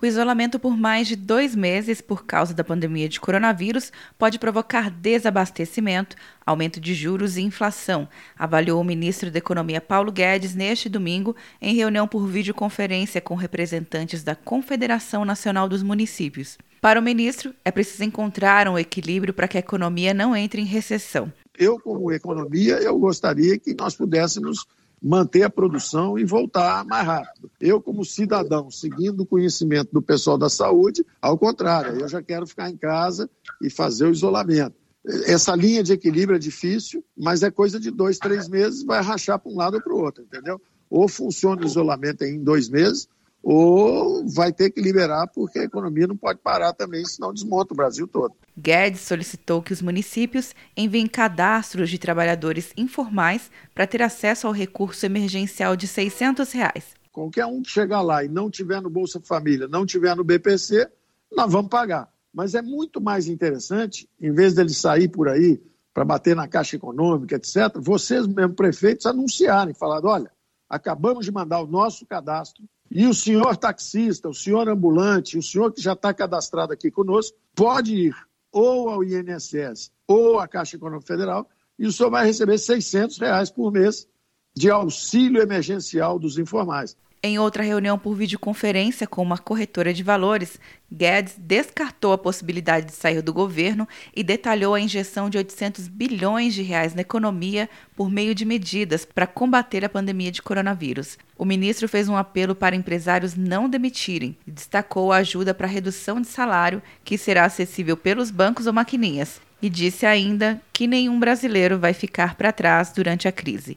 O isolamento por mais de dois meses por causa da pandemia de coronavírus pode provocar desabastecimento, aumento de juros e inflação, avaliou o ministro da Economia Paulo Guedes neste domingo em reunião por videoconferência com representantes da Confederação Nacional dos Municípios. Para o ministro, é preciso encontrar um equilíbrio para que a economia não entre em recessão. Eu, como economia, eu gostaria que nós pudéssemos manter a produção e voltar mais rápido. Eu, como cidadão, seguindo o conhecimento do pessoal da saúde, ao contrário, eu já quero ficar em casa e fazer o isolamento. Essa linha de equilíbrio é difícil, mas é coisa de dois, três meses, vai rachar para um lado ou para o outro, entendeu? Ou funciona o isolamento em dois meses, ou vai ter que liberar porque a economia não pode parar também, senão desmonta o Brasil todo. Guedes solicitou que os municípios enviem cadastros de trabalhadores informais para ter acesso ao recurso emergencial de 600 reais. Qualquer um que chegar lá e não tiver no Bolsa Família, não tiver no BPC, nós vamos pagar. Mas é muito mais interessante, em vez dele sair por aí para bater na Caixa Econômica, etc., vocês mesmo, prefeitos, anunciarem, falar, olha, acabamos de mandar o nosso cadastro e o senhor taxista, o senhor ambulante, o senhor que já está cadastrado aqui conosco, pode ir ou ao INSS ou à Caixa Econômica Federal e o senhor vai receber 600 reais por mês de auxílio emergencial dos informais. Em outra reunião por videoconferência com uma corretora de valores, Guedes descartou a possibilidade de sair do governo e detalhou a injeção de 800 bilhões de reais na economia por meio de medidas para combater a pandemia de coronavírus. O ministro fez um apelo para empresários não demitirem e destacou a ajuda para redução de salário, que será acessível pelos bancos ou maquininhas, e disse ainda que nenhum brasileiro vai ficar para trás durante a crise.